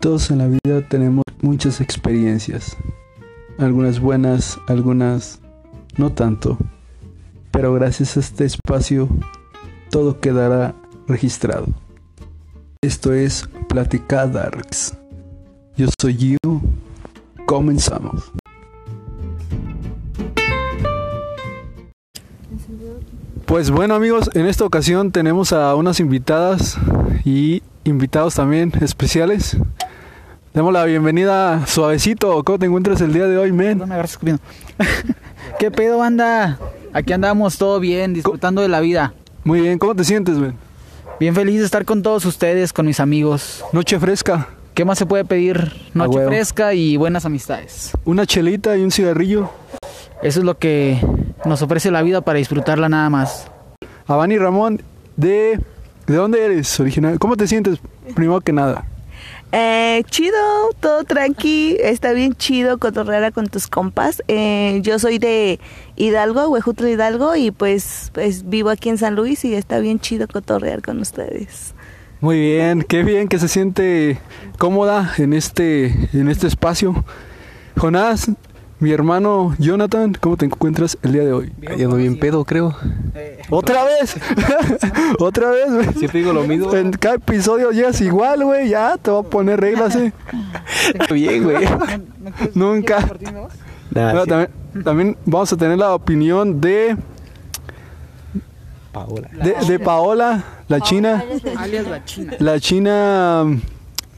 Todos en la vida tenemos muchas experiencias, algunas buenas, algunas no tanto, pero gracias a este espacio todo quedará registrado. Esto es Platicar Darks. Yo soy Gio. Comenzamos. Pues bueno amigos, en esta ocasión tenemos a unas invitadas y invitados también especiales. Demos la bienvenida suavecito. ¿Cómo te encuentras el día de hoy, men? ¿Qué pedo, banda? Aquí andamos todo bien, disfrutando de la vida. Muy bien, ¿cómo te sientes, men? Bien feliz de estar con todos ustedes, con mis amigos. Noche fresca, ¿Qué más se puede pedir? Noche fresca y buenas amistades. una chelita y un cigarrillo. Eso es lo que nos ofrece la vida para disfrutarla nada más. Avani Ramón, de... ¿De dónde eres original? ¿Cómo te sientes, primero que nada? Eh, chido, todo tranqui, está bien chido cotorrear con tus compas. Eh, yo soy de Hidalgo, Huejutla Hidalgo, y pues, pues vivo aquí en San Luis y está bien chido cotorrear con ustedes. Muy bien, qué bien que se siente cómoda en este, en este espacio. Jonás, mi hermano Jonathan, ¿cómo te encuentras el día de hoy? Ando bien pedo, creo. ¿Otra vez? ¿Otra vez, güey? Siempre digo lo mismo. En cada episodio llegas igual, güey, ya te voy a poner reglas, eh. Bien, güey. Nunca. Nah, Bueno, sí. también, también vamos a tener la opinión de, Paola. de, de Paola, la china. Alias la China. La china,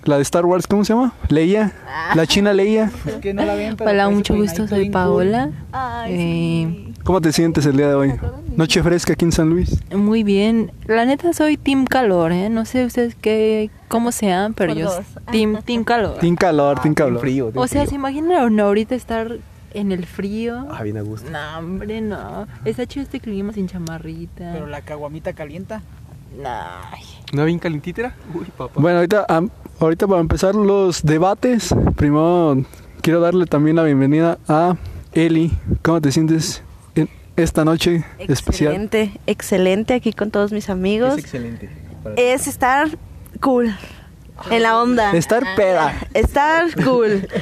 la de Star Wars, ¿cómo se llama? Leia. La china Leia. Que no la ven, pero Hola, mucho gusto, soy Paola. Ay, Eh, ¿Cómo te sientes el día de hoy? Noche fresca aquí en San Luis. Muy bien. La neta soy Team Calor, ¿eh? No sé ustedes qué, cómo sean, pero Por yo dos. Team, team Calor. Tin calor, tin Bien calor. frío. O sea, frío. ¿se imaginan ahorita estar en el frío? Ah, bien a gusto. No, hombre, no. Está chido este clima sin chamarrita. Pero la caguamita calienta. Nah. ¿No bien calentita? Uy, papá. Bueno, ahorita, para empezar los debates, primero quiero darle también la bienvenida a Eli. ¿Cómo te sientes en esta noche especial? Excelente, excelente aquí con todos mis amigos. Es excelente. Es estar cool, en la onda. Estar peda. Estar cool.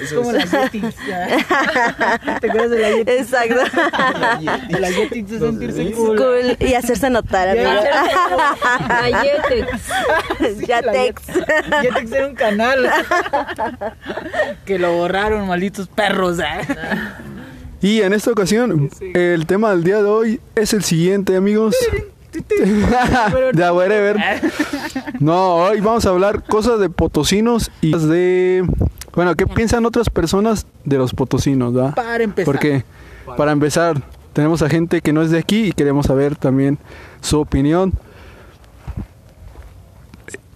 Es como las Yetis. ¿Te acuerdas de la Yeti? Exacto. La Yeti de sentirse cool. Cool y hacerse notar, amigo. Yatex. Yetex era un canal. Que lo borraron, malditos perros. ¿eh? Y en esta ocasión, el tema del día de hoy es el siguiente, amigos. ya, whatever. No, hoy vamos a hablar cosas de potosinos y de... Bueno, ¿qué piensan otras personas de los potosinos? Para empezar. Porque, para empezar, tenemos a gente que no es de aquí y queremos saber también su opinión.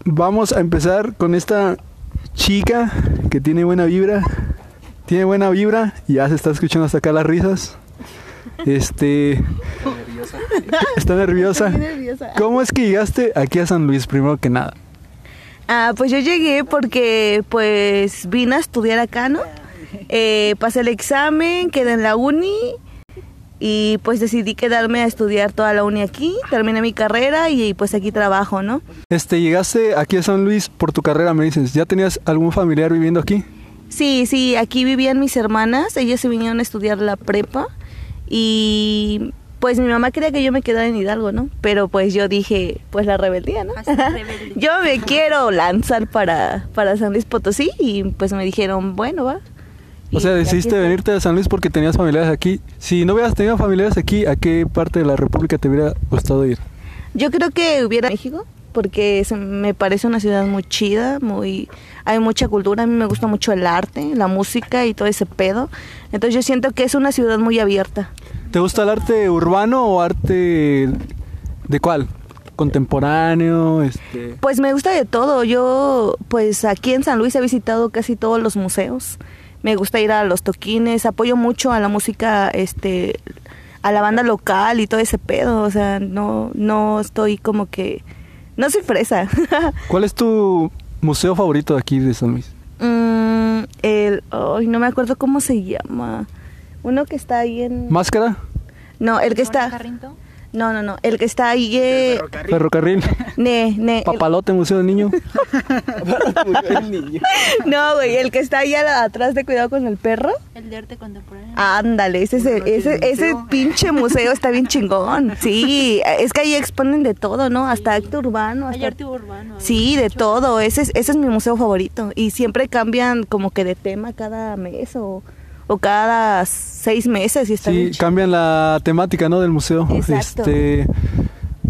Vamos a empezar con esta chica que tiene buena vibra. Tiene buena vibra ya se está escuchando hasta acá las risas. Este. Está nerviosa. ¿Cómo es que llegaste aquí a San Luis primero que nada? Ah, pues yo llegué porque pues vine a estudiar acá, ¿no? Eh, pasé el examen, quedé en la uni y pues decidí quedarme a estudiar toda la uni aquí, terminé mi carrera y pues aquí trabajo, ¿no? Este, llegaste aquí a San Luis por tu carrera, me dices. ¿Ya tenías algún familiar viviendo aquí? Sí, sí, aquí vivían mis hermanas, ellas se vinieron a estudiar la prepa y pues mi mamá quería que yo me quedara en Hidalgo, ¿no? Pero pues yo dije, pues la rebeldía, ¿no? yo me quiero lanzar para, para San Luis Potosí y pues me dijeron, bueno, va. O sea, decidiste venirte a San Luis porque tenías familiares aquí. Si no hubieras tenido familiares aquí, ¿a qué parte de la República te hubiera gustado ir? Yo creo que hubiera México porque se- me parece una ciudad muy chida, muy hay mucha cultura, a mí me gusta mucho el arte, la música y todo ese pedo. Entonces yo siento que es una ciudad muy abierta. ¿Te gusta el arte urbano o arte de cuál? Contemporáneo, este... Pues me gusta de todo. Yo pues aquí en San Luis he visitado casi todos los museos. Me gusta ir a los toquines, apoyo mucho a la música este a la banda local y todo ese pedo, o sea, no no estoy como que no soy fresa. ¿Cuál es tu museo favorito de aquí de San Luis? Mm, el ay, no me acuerdo cómo se llama. Uno que está ahí en ¿Máscara? No, el que está Carrinto? No, no, no. El que está ahí. Eh, Ferrocarril. ne, ne. el- Papalote, Museo del Niño. no, güey. El que está ahí atrás de cuidado con el perro. El de arte contemporáneo. Ándale, ese, ese, ese, ese pinche museo está bien chingón. Sí, es que ahí exponen de todo, ¿no? Hasta acto urbano. Hay hasta- arte urbano. Sí, de todo. Ese es, ese es mi museo favorito. Y siempre cambian como que de tema cada mes o, o cada seis meses. Y está Sí, cambian la temática, ¿no? Del museo. Exacto. Este,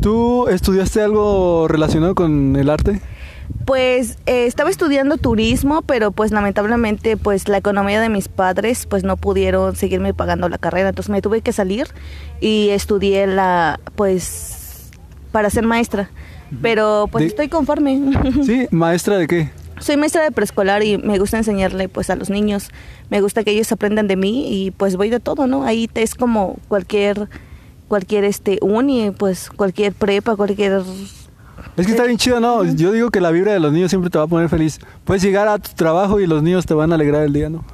¿Tú estudiaste algo relacionado con el arte? Pues eh, estaba estudiando turismo, pero pues lamentablemente pues la economía de mis padres pues no pudieron seguirme pagando la carrera, entonces me tuve que salir y estudié la pues para ser maestra. Pero pues De- estoy conforme. Sí, maestra de qué? Soy maestra de preescolar y me gusta enseñarle pues a los niños. Me gusta que ellos aprendan de mí y pues voy de todo, ¿no? Ahí te- es como cualquier cualquier este uni, pues cualquier prepa, cualquier Es que está bien chido, ¿no? Yo digo que la vibra de los niños siempre te va a poner feliz. Puedes llegar a tu trabajo y los niños te van a alegrar el día, ¿no?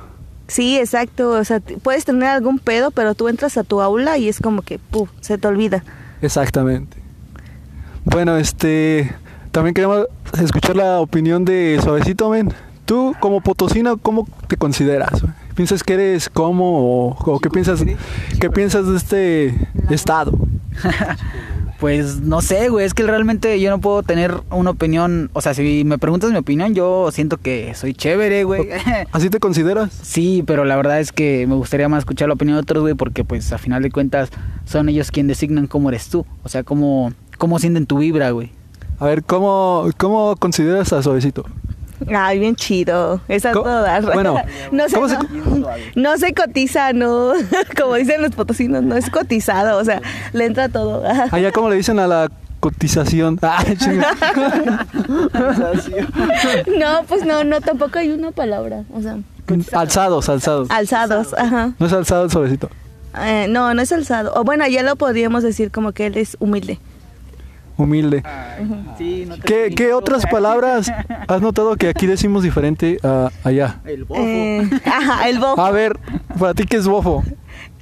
Sí, exacto. O sea, puedes tener algún pedo, pero tú entras a tu aula y es como que, puf, se te olvida. Exactamente. Bueno, este. También queremos escuchar la opinión de Suavecito, men. Tú, como potosina, ¿cómo te consideras? ¿Piensas que eres como o, o qué piensas qué piensas de este estado? Pues no sé, güey, es que realmente yo no puedo tener una opinión, o sea, si me preguntas mi opinión, yo siento que soy chévere, güey. ¿Así te consideras? Sí, pero la verdad es que me gustaría más escuchar la opinión de otros, güey, porque pues a final de cuentas son ellos quienes designan cómo eres tú, o sea, cómo, cómo sienten tu vibra, güey. A ver, ¿cómo, cómo consideras a Suavecito? Ay, bien chido. Esa ¿Cómo? toda. Bueno, no se, ¿cómo se- no, no se cotiza, no. Como dicen los potosinos, no es cotizado. O sea, le entra todo. Allá, ¿cómo le dicen a la cotización? Ah. No, pues no, no, tampoco hay una palabra. O sea, alzados, alzados. alzados. Ajá. No es alzado el Suavecito. Eh, no, no es alzado. O bueno, ya lo podríamos decir como que él es humilde. Humilde. Sí, no ¿Qué, qué otras palabras has notado que aquí decimos diferente a allá? El bofo. Eh, ajá, el bofo. A ver, para ti, ¿qué es bofo?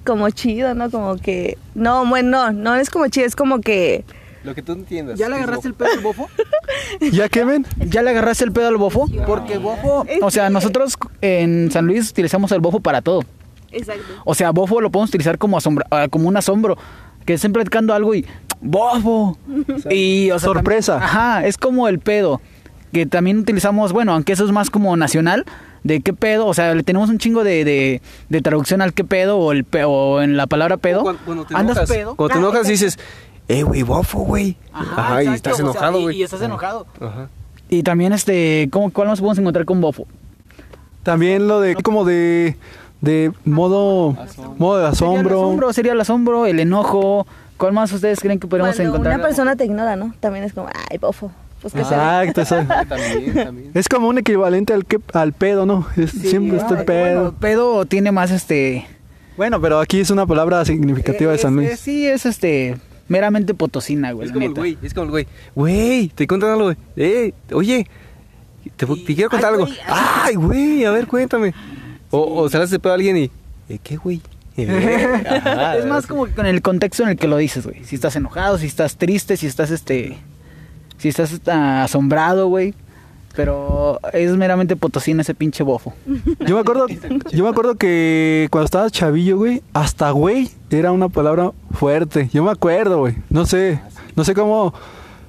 como chido, ¿no? Como que... No, bueno, no, no es como chido, es como que... Lo que tú entiendas. ¿Ya le agarraste el pedo al bofo? ¿Ya men? ¿Ya le agarraste el pedo al bofo? Porque bofo, o sea, nosotros en San Luis utilizamos el bofo para todo. Exacto. O sea, bofo lo podemos utilizar como asombra, ah, como un asombro, que estén platicando algo y bofo. Y o sea, Sorpresa. también- ajá, es como el pedo, que también utilizamos, bueno, aunque eso es más como nacional, de qué pedo, o sea, le tenemos un chingo de, de, de traducción al qué pedo o el pe- o en la palabra pedo. Cuando, cuando te ¿Andas enojas, pedo? Cuando te enojas dices, eh, güey, bofo, güey. Ajá, y exacto, estás o sea, enojado, y- güey. y estás enojado. Ajá. Y también este, ¿cómo, ¿cuál más podemos encontrar con bofo? También lo de como de de modo modo de Sería el asombro. asombro, sería el asombro, el enojo. ¿Cuál más ustedes creen que podemos Cuando encontrar? una persona te ignora, ¿no? También es como, ay, bofo. Pues que se ve. Exacto, eso. También, también. Es como un equivalente al que al pedo, ¿no? Es- siempre está el Ah, pedo. bueno, pedo tiene más este. Bueno, pero aquí es una palabra significativa de San es- Luis. es- sí, es este. Meramente potosina, güey. Es como el güey, es como el güey. Güey, te cuentan algo. Eh, oye, te, te quiero contar Ay, algo. güey, Ay, güey, a ver, cuéntame. O, o se le hace pedo a alguien y, eh, ¿qué, güey? Ajá, es más como que con el contexto en el que lo dices, güey. Si estás enojado, si estás triste, si estás este. Si estás ah, asombrado, güey. Pero es meramente potosina ese pinche bofo. Yo me acuerdo, yo me acuerdo que cuando estaba chavillo, güey, hasta güey era una palabra fuerte. Yo me acuerdo, güey. No sé, no sé cómo.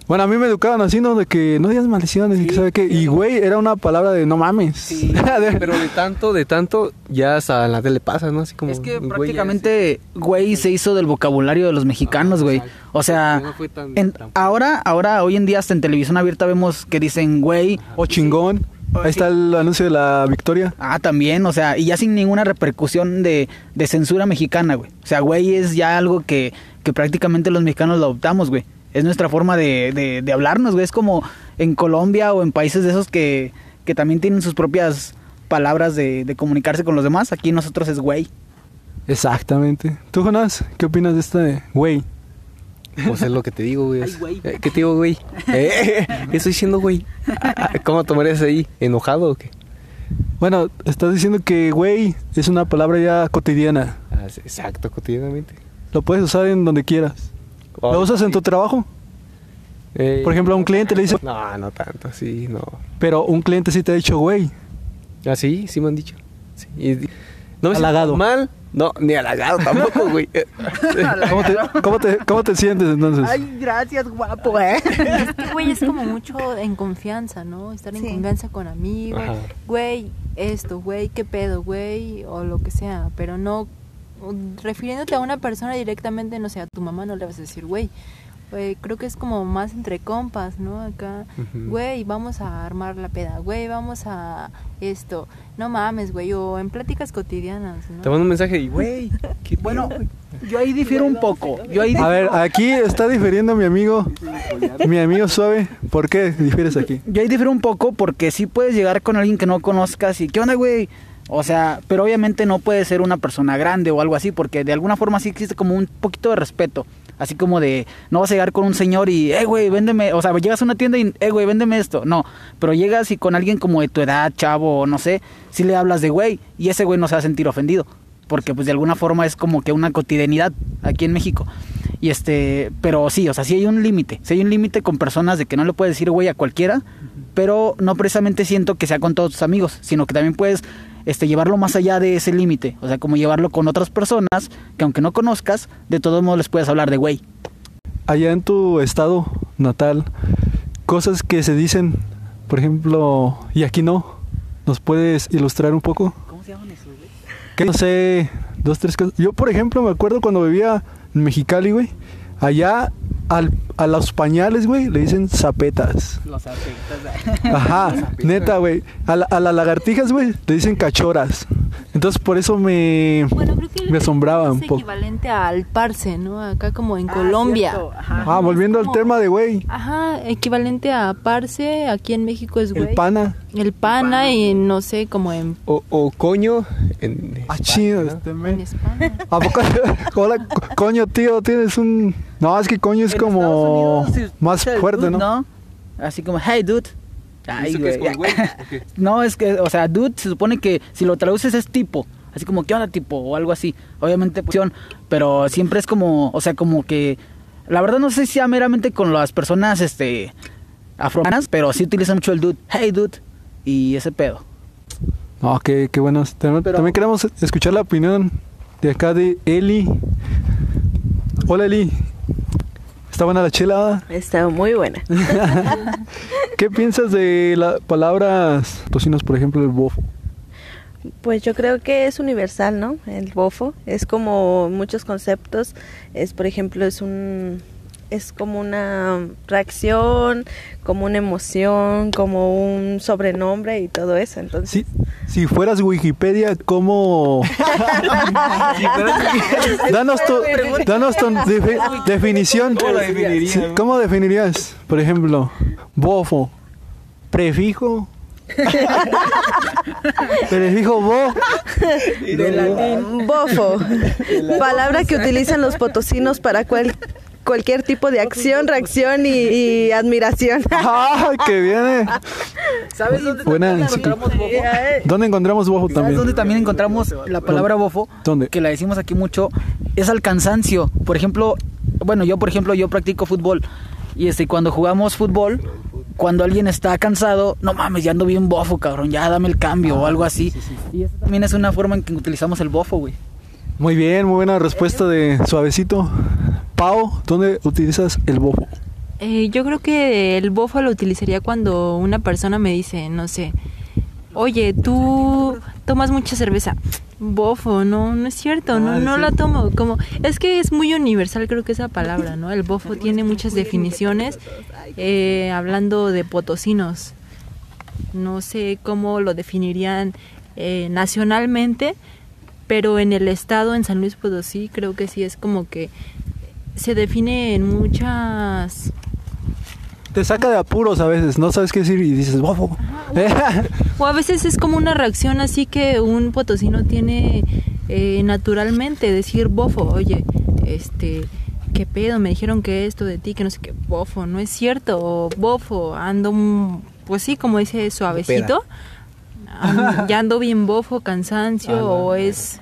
Bueno, a mí me educaban así, ¿no? De que no digas maldiciones y que sabe qué. Y güey era una palabra de no mames. De- Pero de tanto, de tanto, ya hasta a la tele pasa, ¿no? Así como. Es que güey prácticamente, güey, se hizo del vocabulario de los mexicanos, güey. O sea, No fue tan- en- tan- ahora, ahora, hoy en día, hasta en televisión abierta vemos que dicen, güey, O chingón. Ahí está el anuncio de la victoria. Ah, también, o sea, y ya sin ninguna repercusión de, de censura mexicana, güey. O sea, güey es ya algo que, que prácticamente los mexicanos lo adoptamos, güey. Es nuestra forma de, de, de hablarnos, güey. Es como en Colombia o en países de esos que, que también tienen sus propias palabras de, de comunicarse con los demás. Aquí nosotros es güey. Exactamente. ¿Tú, Jonás, qué opinas de este güey? Pues es lo que te digo, güey. Ay, güey. Eh, ¿Qué te digo, güey? Eh, ¿Qué estoy diciendo, güey? ¿Cómo tomarías ahí? ¿Enojado o qué? Bueno, estás diciendo que güey es una palabra ya cotidiana. Ah, exacto, cotidianamente. Lo puedes usar en donde quieras. ¿Lo usas en tu trabajo? Eh, Por ejemplo, a un cliente le dice, No, no tanto, sí, no. pero un cliente sí te ha dicho, güey. Ah, sí, sí me han dicho. Sí. Y- no me Halagado. mal. No, ni halagado tampoco, güey. ¿Cómo te, cómo te, cómo te sientes entonces? Ay, gracias, guapo, eh. Es que, güey, es como mucho en confianza, ¿no? Estar en Sí. confianza con amigos. Ajá. Güey, esto, güey, qué pedo, güey, o lo que sea. Pero no, refiriéndote a una persona directamente, no sé, a tu mamá no le vas a decir, güey. Güey, creo que es como más entre compas, ¿no? Acá, güey, vamos a armar la peda, güey, vamos a esto. No mames, güey, o en pláticas cotidianas, ¿no? Te mando un mensaje y, güey, ¿qué Bueno, yo ahí difiero un poco. Yo ahí A ver, aquí está difiriendo mi amigo, mi amigo suave. ¿Por qué difieres aquí? Yo ahí difiero un poco porque sí puedes llegar con alguien que no conozcas y ¿qué onda, güey? O sea, pero obviamente no puede ser una persona grande o algo así porque de alguna forma sí existe como un poquito de respeto. Así como de, no vas a llegar con un señor y, eh, güey, véndeme, o sea, llegas a una tienda y, eh, güey, véndeme esto. No, pero llegas y con alguien como de tu edad, chavo, o no sé, sí le hablas de güey y ese güey no se va a sentir ofendido. Porque pues de alguna forma es como que una cotidianidad aquí en México. Y este, pero sí, o sea, sí hay un límite. Sí hay un límite con personas de que no le puedes decir güey a cualquiera, pero no precisamente siento que sea con todos tus amigos, sino que también puedes este, llevarlo más allá de ese límite. O sea, como llevarlo con otras personas que aunque no conozcas, de todos modos les puedes hablar de güey. Allá en tu estado natal, cosas que se dicen, por ejemplo, y aquí no, ¿nos puedes ilustrar un poco? ¿Cómo se llaman esos, güey? Que no sé, dos, tres cosas. Yo, por ejemplo, me acuerdo cuando vivía en Mexicali, güey. Allá al- a los pañales, güey, le dicen zapetas. Los afectas. Ajá, neta, güey. A, la- a las lagartijas, güey, le dicen cachoras. Entonces, por eso me, Bueno, que me asombraba es un poco. equivalente al parse, ¿no? Acá como en Colombia. Ah, volviendo al tema de, güey, Ajá, equivalente a parse, aquí en México es güey. el pana. El pana y no sé, como en, O, o coño en Ah, chido, ¿no? este en. España. ¿A poco? Hola, co- coño, tío, tienes un... No, es que coño es como más fuerte, ¿no? Así como, hey, dude. Ay, ¿Eso qué es güey. No, es que, o sea, dude se supone que si lo traduces es tipo. Así como, ¿qué onda tipo? O algo así. Obviamente, pues, pero siempre es como, o sea, como que. La verdad no sé si sea meramente con las personas, este. afroamericanas, pero sí utiliza mucho el dude. Hey, dude. Y ese pedo. No, qué, qué bueno. También, Pero- también queremos escuchar la opinión de acá de Eli. Hola, Eli. ¿Está buena la chela? Está muy buena. ¿Qué piensas de las palabras tocinos, por ejemplo, el bofo? Pues yo creo que es universal, ¿no? El bofo es como muchos conceptos. Es, por ejemplo, es un es como una reacción, como una emoción, como un sobrenombre y todo eso. Entonces, Si, si fueras Wikipedia, ¿cómo...? danos tu, danos tu defi- definición. ¿Cómo la definirías? Sí, ¿Cómo definirías, por ejemplo, bofo? Prefijo. Prefijo bo. bofo, palabra que utilizan los potosinos para cual- cualquier tipo de acción, reacción y, y admiración. ¡Ah, que viene! ¿Sabes dónde Buena encontramos bofo? ¿Dónde encontramos bofo ¿Sabes también? dónde también encontramos la palabra bofo? ¿Dónde? Que la decimos aquí mucho. Es al cansancio. Por ejemplo, bueno, yo por ejemplo, yo practico fútbol. Y este, cuando jugamos fútbol, cuando alguien está cansado, no mames, ya ando bien bofo, cabrón, ya dame el cambio o algo así. Y eso también es una forma en que utilizamos el bofo, güey. Muy bien, muy buena respuesta de Suavecito. Pau, ¿dónde utilizas el bofo? Eh, yo creo que el bofo lo utilizaría cuando una persona me dice, no sé, oye, tú tomas mucha cerveza. Bofo, no, no es cierto, no, no la tomo. Como, es que es muy universal, creo que esa palabra, ¿no? El bofo tiene muchas definiciones. eh, hablando de potosinos, no sé cómo lo definirían eh, nacionalmente, pero en el estado, en San Luis Potosí, creo que sí es como que se define en muchas Te saca de apuros a veces, no sabes qué decir y dices bofo. O a veces es como una reacción así que un potosino tiene eh, naturalmente, decir bofo, oye, este, qué pedo, me dijeron que esto de ti, que no sé qué, bofo, no es cierto, o bofo, ando, pues sí, como dice suavecito, ya ando bien bofo, cansancio, o es...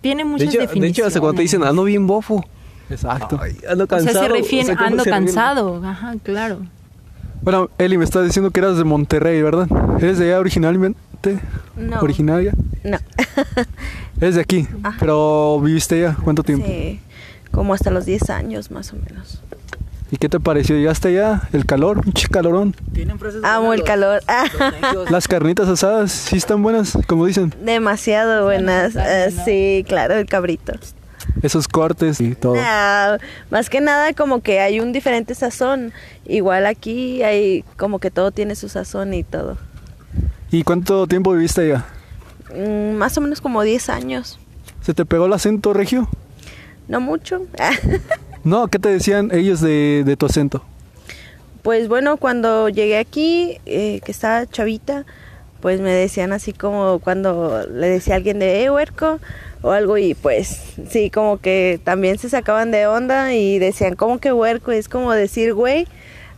Tiene De muchas hecho, de definiciones. hecho, hasta cuando te dicen, ando bien bofo. Exacto. Ay, ando O cansado. sea, se refiere O sea, ¿cómo ando se cansado. Ajá, claro. Bueno, Eli, me estás diciendo que eras de Monterrey, ¿verdad? ¿Eres de allá originalmente? No. ¿Originaria? No. Eres de aquí, Ajá. pero viviste allá. ¿Cuánto tiempo? Sí, como hasta los 10 años más o menos. ¿Y qué te pareció? ¿Llegaste allá? ¿El calor? ¿Un calorón? Tienen Amo el calor. los. Las carnitas asadas, ¿sí están buenas? Como dicen. Demasiado buenas. Eh, sí, claro, el cabrito. Esos cortes y todo. Ah, más que nada como que hay un diferente sazón. Igual aquí hay como que todo tiene su sazón y todo. ¿Y cuánto tiempo viviste allá? Mm, más o menos como 10 años. ¿Se te pegó el acento regio? No mucho. No, ¿qué te decían ellos de, de tu acento? Pues bueno, cuando llegué aquí, eh, que estaba chavita, pues me decían así como cuando le decía a alguien de eh, huerco o algo y pues sí, como que también se sacaban de onda y decían como que huerco, es como decir güey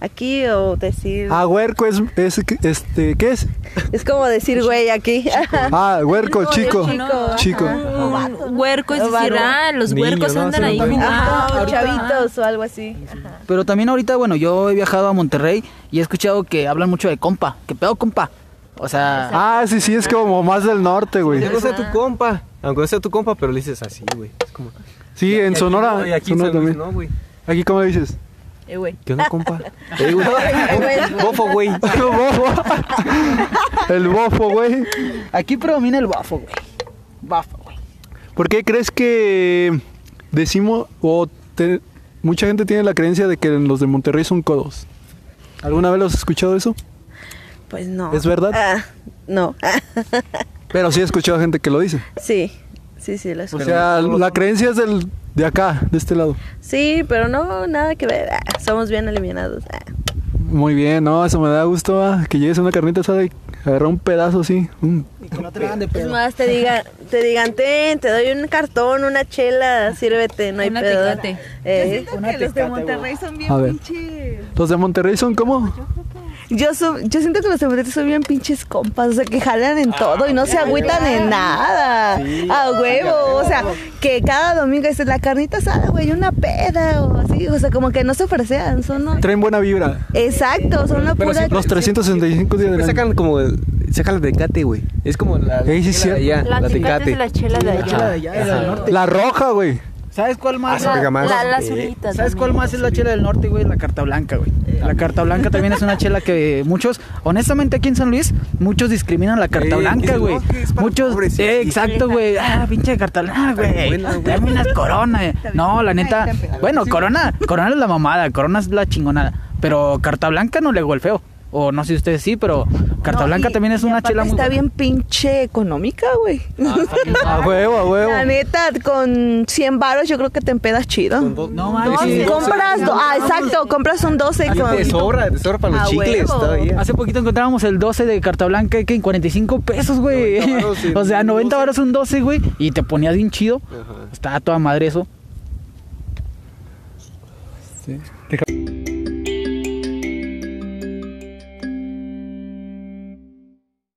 aquí o decir... Ah, huerco es, es este, ¿qué es? Es como decir güey aquí. Ah, huerco, chico. chico, Chico. ajá. Un huerco, es decir, ah, los Niño, huercos ¿no? andan ahí ahorita- chavitos o algo así. Ajá. Pero también ahorita, bueno, yo he viajado a Monterrey y he escuchado que hablan mucho de compa. ¿Qué pedo, compa? O sea, Ah, sí, sí, es como más del norte, güey. Aunque no sea tu compa. Aunque no sea tu compa, pero le dices así, güey. Es como. Sí, en Y aquí Sonora. no, Y aquí Sonora también. no, güey. Aquí, ¿cómo le dices? Eh, güey. ¿Qué onda, compa? Eh, güey. Bofo, güey. bofo. El bofo, güey. aquí predomina el bafo, güey. Bafo, güey. ¿Por qué crees que decimos o te- mucha gente tiene la creencia de que los de Monterrey son codos? ¿Alguna vez los has escuchado eso? Pues no. ¿Es verdad? Ah, no. Pero sí he escuchado gente que lo dice. sí, sí, sí, lo O escucho. sea, la creencia es del, de acá, de este lado. Sí, pero no, nada que ver. Ah, somos bien eliminados. Ah. Muy bien, no, eso me da gusto, ah, que llegues a una carnita asada y agarrar un pedazo así. mm. Y que no te hagan de Es pedo. más, te digan, te digan, ten, te doy un cartón, una chela, sírvete, no hay Una pedo. Tecate. Eh, Una tecate, son bien A ver. pinches. Los de Monterrey son como... Yo, so- yo siento que los de Monterrey son bien pinches compas, o sea, que jalan en todo y no se agüitan en nada. A huevo, o sea, que cada domingo es la carnita asada, güey, una peda o así, o sea, como que no se ofrecean, son... no- Traen buena vibra. Exacto, son la Pero pura... siempre- Los 365 días año. sacan como. el- Sacan la tecate, güey. Es como la. Sí, chela de allá, La, la tecate tecate. es la chela de La chela de allá. de la. La roja, güey. ¿Sabes cuál más? Ah, se pega más. La, la Eh, ¿Sabes cuál más es la chela del norte, güey? La carta blanca, güey. La carta blanca también es una chela que muchos, honestamente aquí en San Luis, muchos discriminan la carta Eh, blanca, güey. Muchos, pobres, eh, sí. exacto, güey. Ah, pinche carta blanca, güey. Dame unas corona. eh. No, la neta. Bueno, corona, corona es la mamada, corona es la chingonada. Pero carta blanca no le golfeo. O no sé si ustedes sí, pero carta No, blanca y- también es una chela muy Está buena. bien pinche económica, güey. A huevo, a huevo. La neta, con 100 baros yo creo que te empedas chido. No No, manches. compras, do- ah, exacto, compras un 12 Así con... Te sobra, te sobra para los A chicles huevo. todavía. Hace poquito encontrábamos el 12 de carta blanca que en 45 pesos, güey. 90 varos en o sea, un 90 12. varos un 12, güey. Y te ponías bien chido. Ajá. Estaba toda madre eso. Sí.